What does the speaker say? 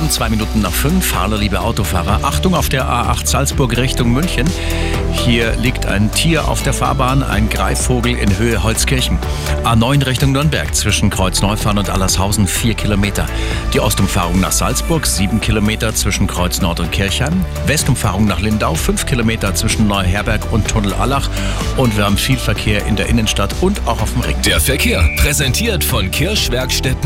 um zwei Minuten nach fünf. Hallo, liebe Autofahrer. Achtung auf der A8 Salzburg Richtung München. Hier liegt ein Tier auf der Fahrbahn, ein Greifvogel in Höhe Holzkirchen. A9 Richtung Nürnberg zwischen Kreuz-Neufahren und Allershausen vier Kilometer. Die Ostumfahrung nach Salzburg sieben Kilometer zwischen Kreuz Nord und Kirchheim. Westumfahrung nach Lindau fünf Kilometer zwischen Neuherberg und Tunnel Allach. Und wir haben viel Verkehr in der Innenstadt und auch auf dem Ring. Der Verkehr präsentiert von Kirschwerkstätten